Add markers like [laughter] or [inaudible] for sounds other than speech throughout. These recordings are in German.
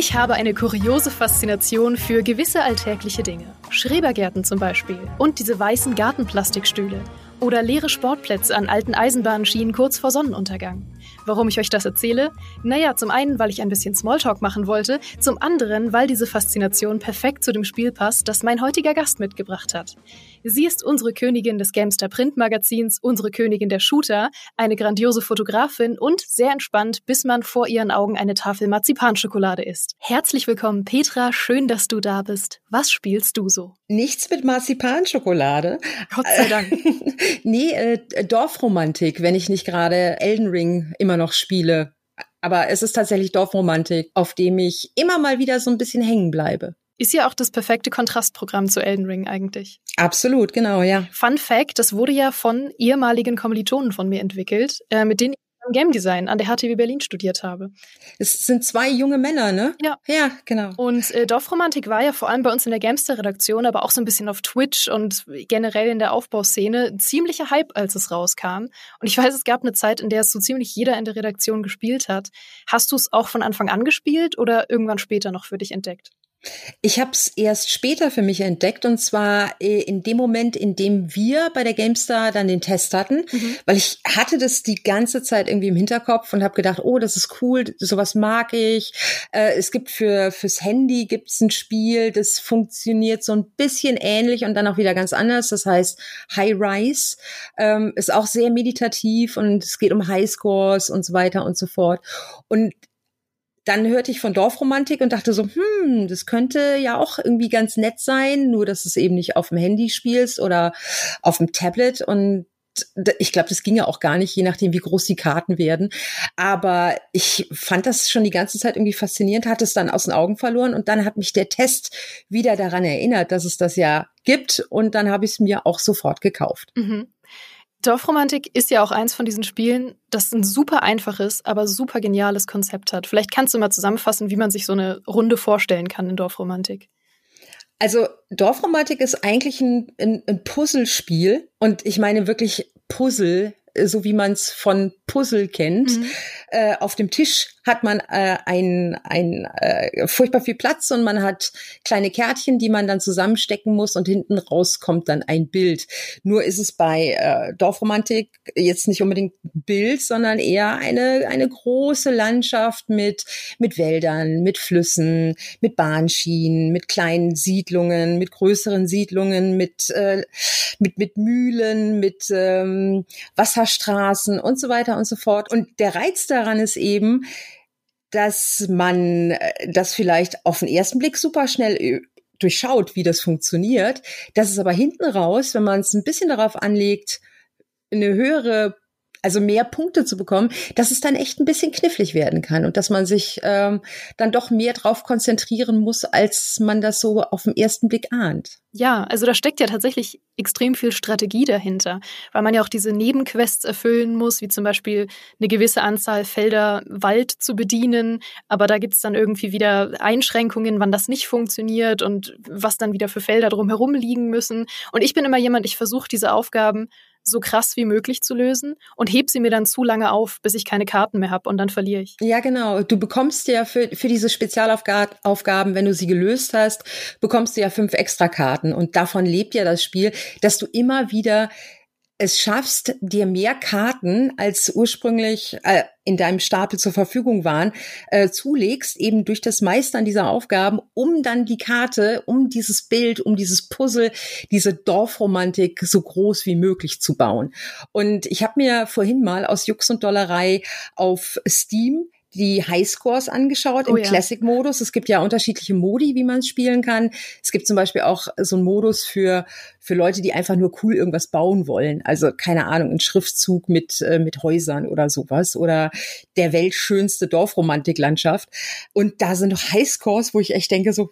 Ich habe eine kuriose Faszination für gewisse alltägliche Dinge. Schrebergärten zum Beispiel. Und diese weißen Gartenplastikstühle. Oder leere Sportplätze an alten Eisenbahnschienen kurz vor Sonnenuntergang. Warum ich euch das erzähle? Naja, zum einen, weil ich ein bisschen Smalltalk machen wollte, zum anderen, weil diese Faszination perfekt zu dem Spiel passt, das mein heutiger Gast mitgebracht hat. Sie ist unsere Königin des Gamester Printmagazins, unsere Königin der Shooter, eine grandiose Fotografin und sehr entspannt, bis man vor ihren Augen eine Tafel Marzipanschokolade isst. Herzlich willkommen, Petra, schön, dass du da bist. Was spielst du so? Nichts mit Marzipanschokolade. Gott sei Dank. [laughs] nee, äh, Dorfromantik, wenn ich nicht gerade Elden Ring immer noch spiele. Aber es ist tatsächlich Dorfromantik, auf dem ich immer mal wieder so ein bisschen hängen bleibe. Ist ja auch das perfekte Kontrastprogramm zu Elden Ring eigentlich. Absolut, genau, ja. Fun Fact, das wurde ja von ehemaligen Kommilitonen von mir entwickelt, äh, mit denen ich Game Design an der HTW Berlin studiert habe. Es sind zwei junge Männer, ne? Ja. Ja, genau. Und äh, Dorfromantik war ja vor allem bei uns in der Gamester-Redaktion, aber auch so ein bisschen auf Twitch und generell in der Aufbauszene ein ziemlicher Hype, als es rauskam. Und ich weiß, es gab eine Zeit, in der es so ziemlich jeder in der Redaktion gespielt hat. Hast du es auch von Anfang an gespielt oder irgendwann später noch für dich entdeckt? Ich habe es erst später für mich entdeckt und zwar äh, in dem Moment, in dem wir bei der GameStar dann den Test hatten, mhm. weil ich hatte das die ganze Zeit irgendwie im Hinterkopf und habe gedacht, oh, das ist cool, sowas mag ich. Äh, es gibt für fürs Handy gibt's ein Spiel, das funktioniert so ein bisschen ähnlich und dann auch wieder ganz anders. Das heißt High Rise ähm, ist auch sehr meditativ und es geht um Highscores und so weiter und so fort. Und dann hörte ich von Dorfromantik und dachte so, hm, das könnte ja auch irgendwie ganz nett sein, nur dass es eben nicht auf dem Handy spielst oder auf dem Tablet und ich glaube, das ging ja auch gar nicht, je nachdem, wie groß die Karten werden. Aber ich fand das schon die ganze Zeit irgendwie faszinierend, hatte es dann aus den Augen verloren und dann hat mich der Test wieder daran erinnert, dass es das ja gibt und dann habe ich es mir auch sofort gekauft. Mhm. Dorfromantik ist ja auch eins von diesen Spielen, das ein super einfaches, aber super geniales Konzept hat. Vielleicht kannst du mal zusammenfassen, wie man sich so eine Runde vorstellen kann in Dorfromantik. Also Dorfromantik ist eigentlich ein, ein, ein Puzzlespiel und ich meine wirklich Puzzle so wie man es von Puzzle kennt. Mhm. Äh, auf dem Tisch hat man äh, ein, ein äh, furchtbar viel Platz und man hat kleine Kärtchen, die man dann zusammenstecken muss und hinten raus kommt dann ein Bild. Nur ist es bei äh, Dorfromantik jetzt nicht unbedingt Bild, sondern eher eine, eine große Landschaft mit, mit Wäldern, mit Flüssen, mit Bahnschienen, mit kleinen Siedlungen, mit größeren Siedlungen, mit, äh, mit, mit Mühlen, mit ähm, Wasser Straßen und so weiter und so fort. Und der Reiz daran ist eben, dass man äh, das vielleicht auf den ersten Blick super schnell äh, durchschaut, wie das funktioniert. Das ist aber hinten raus, wenn man es ein bisschen darauf anlegt, eine höhere also mehr Punkte zu bekommen, dass es dann echt ein bisschen knifflig werden kann und dass man sich ähm, dann doch mehr drauf konzentrieren muss, als man das so auf den ersten Blick ahnt. Ja, also da steckt ja tatsächlich extrem viel Strategie dahinter, weil man ja auch diese Nebenquests erfüllen muss, wie zum Beispiel eine gewisse Anzahl Felder Wald zu bedienen, aber da gibt es dann irgendwie wieder Einschränkungen, wann das nicht funktioniert und was dann wieder für Felder drumherum liegen müssen. Und ich bin immer jemand, ich versuche diese Aufgaben so krass wie möglich zu lösen und heb sie mir dann zu lange auf, bis ich keine Karten mehr habe und dann verliere ich. Ja, genau. Du bekommst ja für, für diese Spezialaufgaben, wenn du sie gelöst hast, bekommst du ja fünf extra Karten und davon lebt ja das Spiel, dass du immer wieder es schaffst, dir mehr Karten als ursprünglich äh, in deinem Stapel zur Verfügung waren, äh, zulegst, eben durch das Meistern dieser Aufgaben, um dann die Karte, um dieses Bild, um dieses Puzzle, diese Dorfromantik so groß wie möglich zu bauen. Und ich habe mir vorhin mal aus Jux und Dollerei auf Steam die Highscores angeschaut oh, im ja. Classic-Modus. Es gibt ja unterschiedliche Modi, wie man es spielen kann. Es gibt zum Beispiel auch so einen Modus für, für Leute, die einfach nur cool irgendwas bauen wollen. Also, keine Ahnung, ein Schriftzug mit, äh, mit Häusern oder sowas. Oder der weltschönste Dorfromantiklandschaft. Und da sind noch Highscores, wo ich echt denke, so,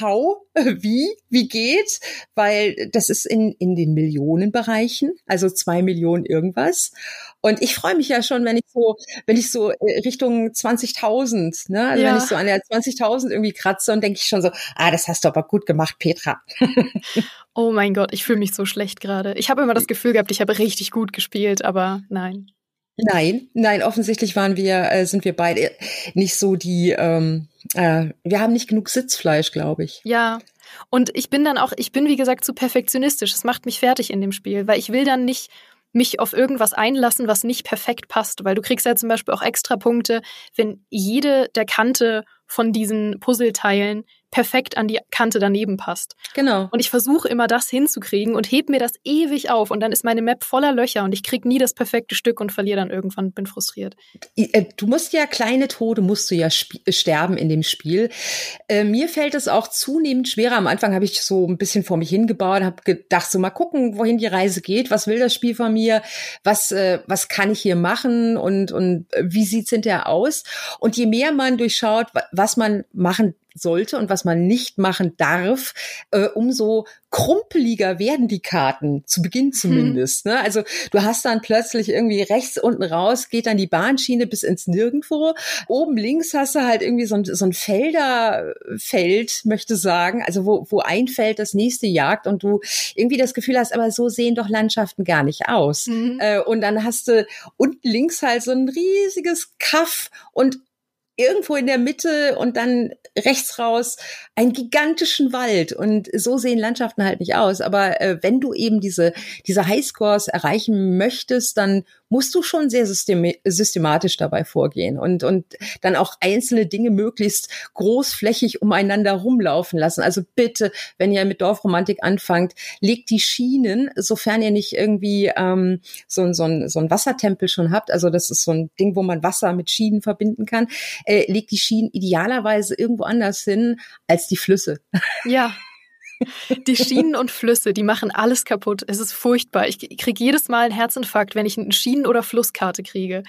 how? [laughs] Wie? Wie geht? Weil das ist in, in den Millionenbereichen, also zwei Millionen irgendwas. Und ich freue mich ja schon, wenn ich so, wenn ich so äh, Richtung 20.000, ne, also ja. wenn ich so an der 20.000 irgendwie kratze und denke ich schon so, ah, das hast du aber gut gemacht, Petra. [laughs] oh mein Gott, ich fühle mich so schlecht gerade. Ich habe immer das Gefühl gehabt, ich habe richtig gut gespielt, aber nein. Nein, nein, offensichtlich waren wir, äh, sind wir beide nicht so die, ähm, äh, wir haben nicht genug Sitzfleisch, glaube ich. Ja. Und ich bin dann auch, ich bin wie gesagt zu perfektionistisch. Das macht mich fertig in dem Spiel, weil ich will dann nicht mich auf irgendwas einlassen, was nicht perfekt passt, weil du kriegst ja zum Beispiel auch extra Punkte, wenn jede der Kante von diesen Puzzleteilen perfekt an die Kante daneben passt. Genau. Und ich versuche immer das hinzukriegen und heb mir das ewig auf und dann ist meine Map voller Löcher und ich krieg nie das perfekte Stück und verliere dann irgendwann bin frustriert. Äh, du musst ja kleine Tode musst du ja äh, sterben in dem Spiel. Äh, mir fällt es auch zunehmend schwerer. Am Anfang habe ich so ein bisschen vor mich hingebaut, habe gedacht, so mal gucken, wohin die Reise geht. Was will das Spiel von mir? Was äh, was kann ich hier machen und und äh, wie sieht's hinterher aus? Und je mehr man durchschaut, was man machen sollte und was man nicht machen darf, äh, umso krumpeliger werden die Karten, zu Beginn mhm. zumindest. Hm. Ne? Also du hast dann plötzlich irgendwie rechts unten raus, geht dann die Bahnschiene bis ins Nirgendwo. Oben links hast du halt irgendwie so ein, so ein Felderfeld, möchte sagen, also wo, wo ein Feld das nächste jagt und du irgendwie das Gefühl hast, aber so sehen doch Landschaften gar nicht aus. Mhm. Äh, und dann hast du unten links halt so ein riesiges Kaff und irgendwo in der Mitte und dann rechts raus einen gigantischen Wald. Und so sehen Landschaften halt nicht aus. Aber äh, wenn du eben diese, diese Highscores erreichen möchtest, dann musst du schon sehr systematisch dabei vorgehen und, und dann auch einzelne Dinge möglichst großflächig umeinander rumlaufen lassen. Also bitte, wenn ihr mit Dorfromantik anfangt, legt die Schienen, sofern ihr nicht irgendwie ähm, so, so, ein, so ein Wassertempel schon habt, also das ist so ein Ding, wo man Wasser mit Schienen verbinden kann, äh, legt die Schienen idealerweise irgendwo anders hin als die Flüsse. Ja. [laughs] [laughs] Die Schienen und Flüsse, die machen alles kaputt. Es ist furchtbar. Ich kriege jedes Mal einen Herzinfarkt, wenn ich eine Schienen- oder Flusskarte kriege.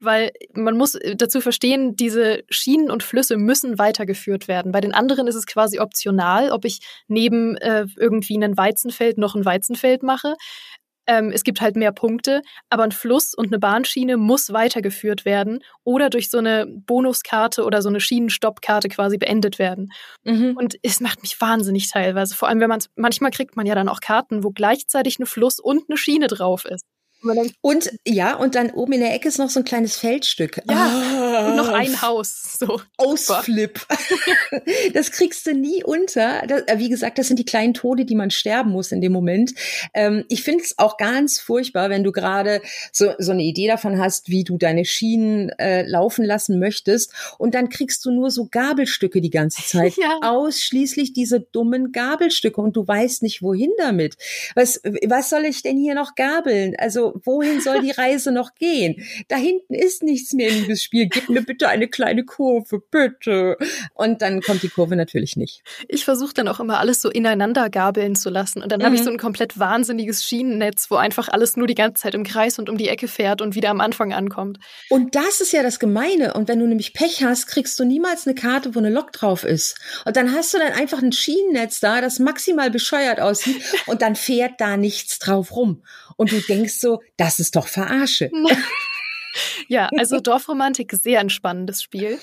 Weil man muss dazu verstehen, diese Schienen und Flüsse müssen weitergeführt werden. Bei den anderen ist es quasi optional, ob ich neben äh, irgendwie ein Weizenfeld noch ein Weizenfeld mache. Ähm, es gibt halt mehr Punkte, aber ein Fluss und eine Bahnschiene muss weitergeführt werden oder durch so eine Bonuskarte oder so eine Schienenstoppkarte quasi beendet werden. Mhm. Und es macht mich wahnsinnig teilweise. Vor allem, wenn man manchmal kriegt man ja dann auch Karten, wo gleichzeitig ein Fluss und eine Schiene drauf ist. Und ja, und dann oben in der Ecke ist noch so ein kleines Feldstück. Ja, ah, und noch ein Haus. So. Ausflip. [laughs] das kriegst du nie unter. Das, äh, wie gesagt, das sind die kleinen Tode, die man sterben muss in dem Moment. Ähm, ich finde es auch ganz furchtbar, wenn du gerade so, so eine Idee davon hast, wie du deine Schienen äh, laufen lassen möchtest. Und dann kriegst du nur so Gabelstücke die ganze Zeit. [laughs] Ja. Ausschließlich diese dummen Gabelstücke. Und du weißt nicht, wohin damit. Was, was soll ich denn hier noch gabeln? Also wohin soll die Reise noch gehen? Da hinten ist nichts mehr, liebes Spiel. Gib mir [laughs] bitte eine kleine Kurve, bitte. Und dann kommt die Kurve natürlich nicht. Ich versuche dann auch immer alles so ineinander gabeln zu lassen. Und dann mhm. habe ich so ein komplett wahnsinniges Schienennetz, wo einfach alles nur die ganze Zeit im Kreis und um die Ecke fährt und wieder am Anfang ankommt. Und das ist ja das Gemeine. Und wenn du nämlich Pech hast, kriegst du niemals eine Karte, wo eine Lok drauf ist. Und dann hast du dann einfach ein Schienennetz da, das maximal bescheuert aussieht. [laughs] Und dann fährt da nichts drauf rum. Und du denkst so, das ist doch Verarsche. [laughs] [laughs] ja, also Dorfromantik, sehr ein spannendes Spiel.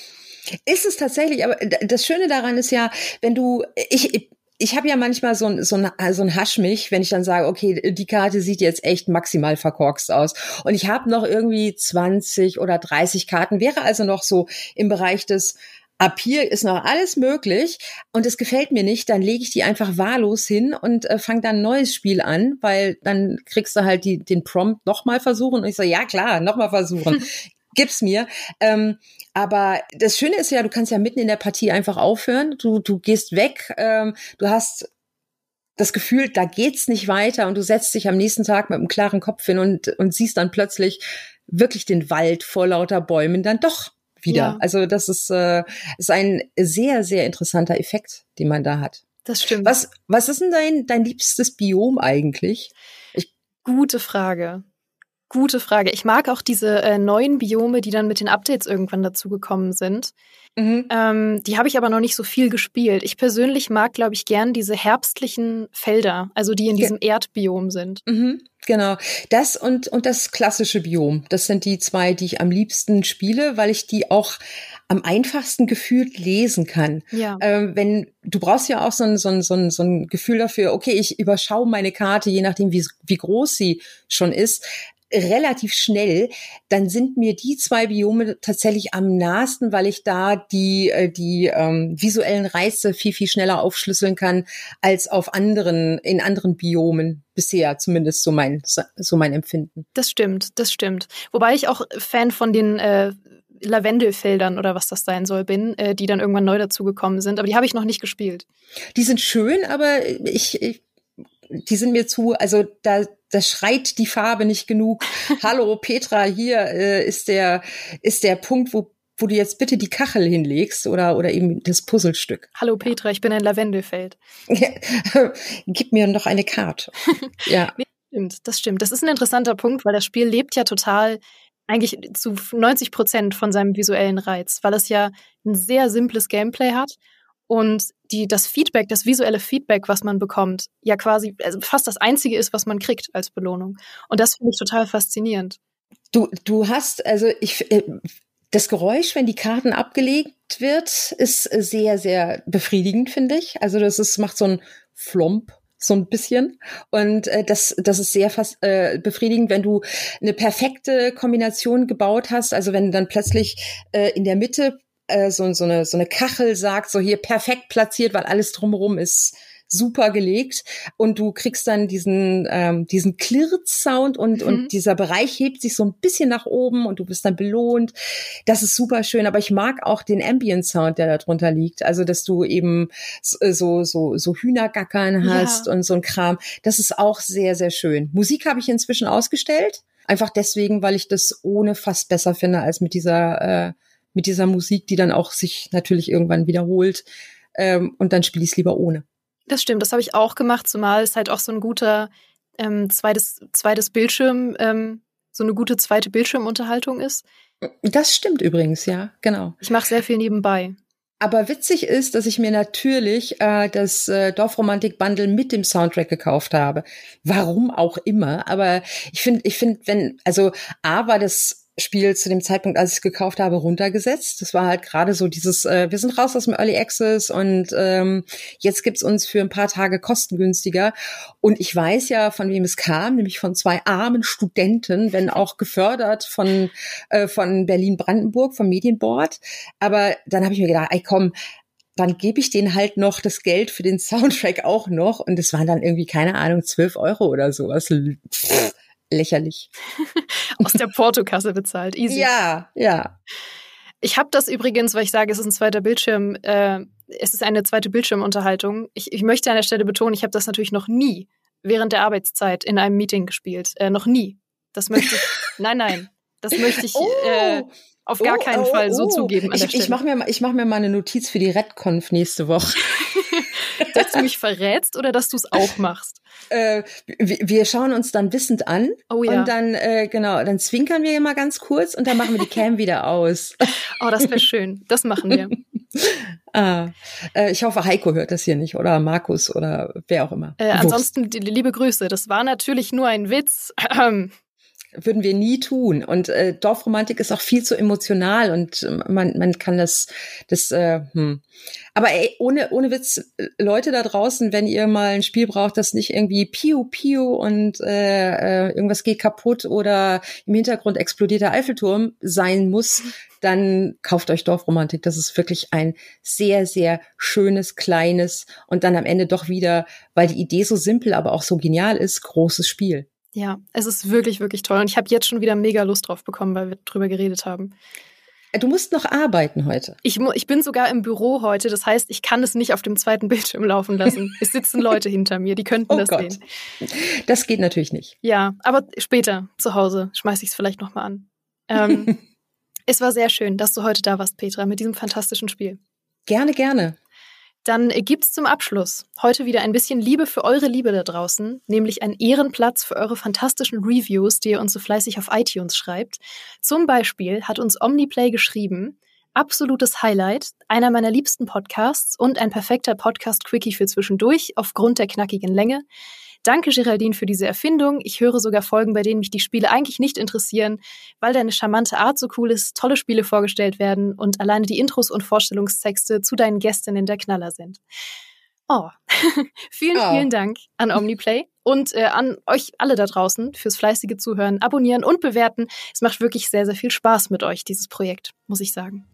Ist es tatsächlich, aber das Schöne daran ist ja, wenn du, ich, ich habe ja manchmal so ein, so ein, so ein Haschmich, wenn ich dann sage, okay, die Karte sieht jetzt echt maximal verkorkst aus. Und ich habe noch irgendwie 20 oder 30 Karten, wäre also noch so im Bereich des ab hier ist noch alles möglich und es gefällt mir nicht, dann lege ich die einfach wahllos hin und äh, fange dann ein neues Spiel an, weil dann kriegst du halt die, den Prompt nochmal versuchen und ich so, ja klar, nochmal versuchen. [laughs] Gib's mir. Ähm, aber das Schöne ist ja, du kannst ja mitten in der Partie einfach aufhören. Du, du gehst weg, ähm, du hast das Gefühl, da geht's nicht weiter und du setzt dich am nächsten Tag mit einem klaren Kopf hin und, und siehst dann plötzlich wirklich den Wald vor lauter Bäumen dann doch wieder. Ja. Also das ist, äh, ist ein sehr, sehr interessanter Effekt, den man da hat. Das stimmt. Was, was ist denn dein, dein liebstes Biom eigentlich? Ich Gute Frage. Gute Frage. Ich mag auch diese äh, neuen Biome, die dann mit den Updates irgendwann dazugekommen sind. Mhm. Ähm, die habe ich aber noch nicht so viel gespielt. Ich persönlich mag, glaube ich, gern diese herbstlichen Felder, also die in diesem. Erdbiom sind. Mhm. Genau. Das und, und das klassische Biom. Das sind die zwei, die ich am liebsten spiele, weil ich die auch am einfachsten gefühlt lesen kann. Ja. Ähm, wenn du brauchst ja auch so ein, so, ein, so, ein, so ein Gefühl dafür, okay, ich überschaue meine Karte, je nachdem, wie, wie groß sie schon ist relativ schnell, dann sind mir die zwei Biome tatsächlich am nahesten, weil ich da die, äh, die ähm, visuellen Reize viel, viel schneller aufschlüsseln kann als auf anderen, in anderen Biomen bisher, zumindest so mein, so mein Empfinden. Das stimmt, das stimmt. Wobei ich auch Fan von den äh, Lavendelfeldern oder was das sein soll bin, äh, die dann irgendwann neu dazugekommen sind. Aber die habe ich noch nicht gespielt. Die sind schön, aber ich, ich die sind mir zu, also da, da schreit die Farbe nicht genug. [laughs] Hallo Petra, hier äh, ist der ist der Punkt, wo wo du jetzt bitte die Kachel hinlegst oder oder eben das Puzzlestück. Hallo Petra, ich bin ein Lavendelfeld. [laughs] Gib mir noch eine Karte. [laughs] Ja. nee, stimmt, das stimmt. Das ist ein interessanter Punkt, weil das Spiel lebt ja total eigentlich zu 90 Prozent von seinem visuellen Reiz, weil es ja ein sehr simples Gameplay hat und die, das Feedback, das visuelle Feedback, was man bekommt, ja quasi also fast das einzige ist, was man kriegt als Belohnung. Und das finde ich total faszinierend. Du, du hast, also ich, äh, das Geräusch, wenn die Karten abgelegt wird, ist sehr, sehr befriedigend, finde ich. Also das ist, macht so ein Flomp so ein bisschen. Und äh, das, das ist sehr fast äh, befriedigend, wenn du eine perfekte Kombination gebaut hast. Also wenn dann plötzlich äh, in der Mitte äh, so, so, eine, so eine Kachel sagt, so hier perfekt platziert, weil alles drumherum ist super gelegt und du kriegst dann diesen ähm, diesen Klirrt-Sound und mhm. und dieser Bereich hebt sich so ein bisschen nach oben und du bist dann belohnt. Das ist super schön, aber ich mag auch den Ambient Sound, der da drunter liegt. Also dass du eben äh, so so so Hühnergackern hast ja. und so ein Kram. Das ist auch sehr sehr schön. Musik habe ich inzwischen ausgestellt, einfach deswegen, weil ich das ohne fast besser finde als mit dieser äh, mit dieser Musik, die dann auch sich natürlich irgendwann wiederholt. Ähm, und dann spiele ich es lieber ohne. Das stimmt, das habe ich auch gemacht, zumal es halt auch so ein guter ähm, zweites, zweites Bildschirm, ähm, so eine gute zweite Bildschirmunterhaltung ist. Das stimmt übrigens, ja, genau. Ich mache sehr viel nebenbei. Aber witzig ist, dass ich mir natürlich äh, das äh, Dorfromantik-Bundle mit dem Soundtrack gekauft habe. Warum auch immer. Aber ich finde, ich finde, wenn, also A war das Spiel zu dem Zeitpunkt, als ich es gekauft habe, runtergesetzt. Das war halt gerade so dieses, äh, wir sind raus aus dem Early Access und ähm, jetzt gibt's uns für ein paar Tage kostengünstiger. Und ich weiß ja, von wem es kam, nämlich von zwei armen Studenten, wenn auch gefördert von, äh, von Berlin-Brandenburg, vom Medienboard. Aber dann habe ich mir gedacht, ey komm, dann gebe ich denen halt noch das Geld für den Soundtrack auch noch. Und es waren dann irgendwie, keine Ahnung, zwölf Euro oder sowas. Pff lächerlich. [laughs] Aus der Portokasse bezahlt, easy. Ja, ja. Ich habe das übrigens, weil ich sage, es ist ein zweiter Bildschirm, äh, es ist eine zweite Bildschirmunterhaltung. Ich, ich möchte an der Stelle betonen, ich habe das natürlich noch nie während der Arbeitszeit in einem Meeting gespielt. Äh, noch nie. Das möchte ich. [laughs] nein, nein. Das möchte ich oh. äh, auf gar oh, keinen oh, Fall so oh. zugeben. Ich, ich mache mir, ich mach mir mal eine Notiz für die RedConf nächste Woche. [laughs] dass du mich verrätst oder dass du es auch machst? [laughs] Äh, wir schauen uns dann wissend an oh, ja. und dann äh, genau, dann zwinkern wir immer ganz kurz und dann machen wir die Cam [laughs] wieder aus. Oh, das wäre schön. Das machen wir. ah, äh, ich hoffe, Heiko hört das hier nicht oder Markus oder wer auch immer. Äh, ansonsten die, liebe Grüße. Das war natürlich nur ein Witz. [clears throat] würden wir nie tun. Und äh, Dorfromantik ist auch viel zu emotional und äh, man, man kann das, das, äh, hm. Aber ey, ohne, ohne Witz, Leute da draußen, wenn ihr mal ein Spiel braucht, das nicht irgendwie Piu Piu und äh, äh, irgendwas geht kaputt oder im Hintergrund explodiert der Eiffelturm sein muss, dann kauft euch Dorfromantik. Das ist wirklich ein sehr, sehr schönes, kleines und dann am Ende doch wieder, weil die Idee so simpel, aber auch so genial ist, großes Spiel. Ja, es ist wirklich, wirklich toll. Und ich habe jetzt schon wieder mega Lust drauf bekommen, weil wir drüber geredet haben. Äh, du musst noch arbeiten heute. Ich, ich bin sogar im Büro heute. Das heißt, ich kann es nicht auf dem zweiten [laughs] Bildschirm laufen lassen. Es sitzen Leute hinter mir, die könnten [laughs] oh das Gott. sehen. Das geht natürlich nicht. Ja, aber später zu Hause schmeiße ich es vielleicht nochmal an. Ähm, [laughs] es war sehr schön, dass du heute da warst, Petra, mit diesem fantastischen Spiel. Gerne, gerne. Dann gibt's zum Abschluss heute wieder ein bisschen Liebe für eure Liebe da draußen, nämlich einen Ehrenplatz für eure fantastischen Reviews, die ihr uns so fleißig auf iTunes schreibt. Zum Beispiel hat uns Omniplay geschrieben, absolutes Highlight, einer meiner liebsten Podcasts und ein perfekter Podcast-Quickie für zwischendurch aufgrund der knackigen Länge. Danke, Geraldine, für diese Erfindung. Ich höre sogar Folgen, bei denen mich die Spiele eigentlich nicht interessieren, weil deine charmante Art so cool ist, tolle Spiele vorgestellt werden und alleine die Intros und Vorstellungstexte zu deinen Gästinnen der Knaller sind. Oh, [laughs] vielen, oh. vielen Dank an Omniplay. Und äh, an euch alle da draußen fürs fleißige Zuhören, Abonnieren und Bewerten. Es macht wirklich sehr, sehr viel Spaß mit euch, dieses Projekt, muss ich sagen.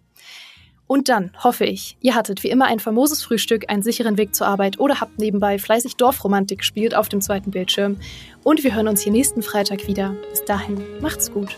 Und dann hoffe ich, ihr hattet wie immer ein famoses Frühstück, einen sicheren Weg zur Arbeit oder habt nebenbei fleißig Dorfromantik gespielt auf dem zweiten Bildschirm. Und wir hören uns hier nächsten Freitag wieder. Bis dahin, macht's gut.